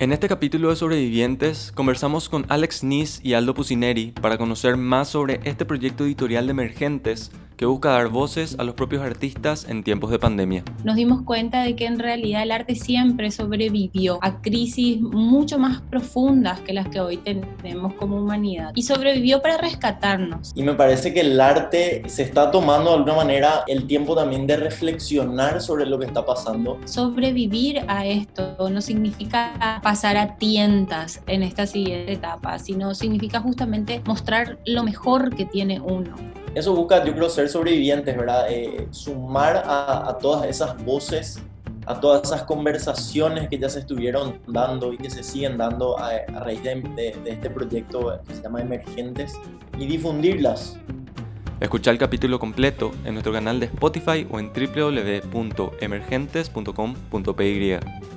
En este capítulo de Sobrevivientes conversamos con Alex Nis y Aldo Pusineri para conocer más sobre este proyecto editorial de emergentes que busca dar voces a los propios artistas en tiempos de pandemia. Nos dimos cuenta de que en realidad el arte siempre sobrevivió a crisis mucho más profundas que las que hoy tenemos como humanidad y sobrevivió para rescatarnos. Y me parece que el arte se está tomando de alguna manera el tiempo también de reflexionar sobre lo que está pasando. Sobrevivir a esto no significa pasar a tientas en esta siguiente etapa, sino significa justamente mostrar lo mejor que tiene uno eso busca, yo creo, ser sobrevivientes, ¿verdad? Eh, sumar a, todas esas voces, a todas esas conversaciones que ya se estuvieron dando y que se siguen dando a, raíz de, este proyecto que se llama Emergentes y difundirlas. Escucha el capítulo completo en nuestro canal de Spotify o en www.emergentes.com.py.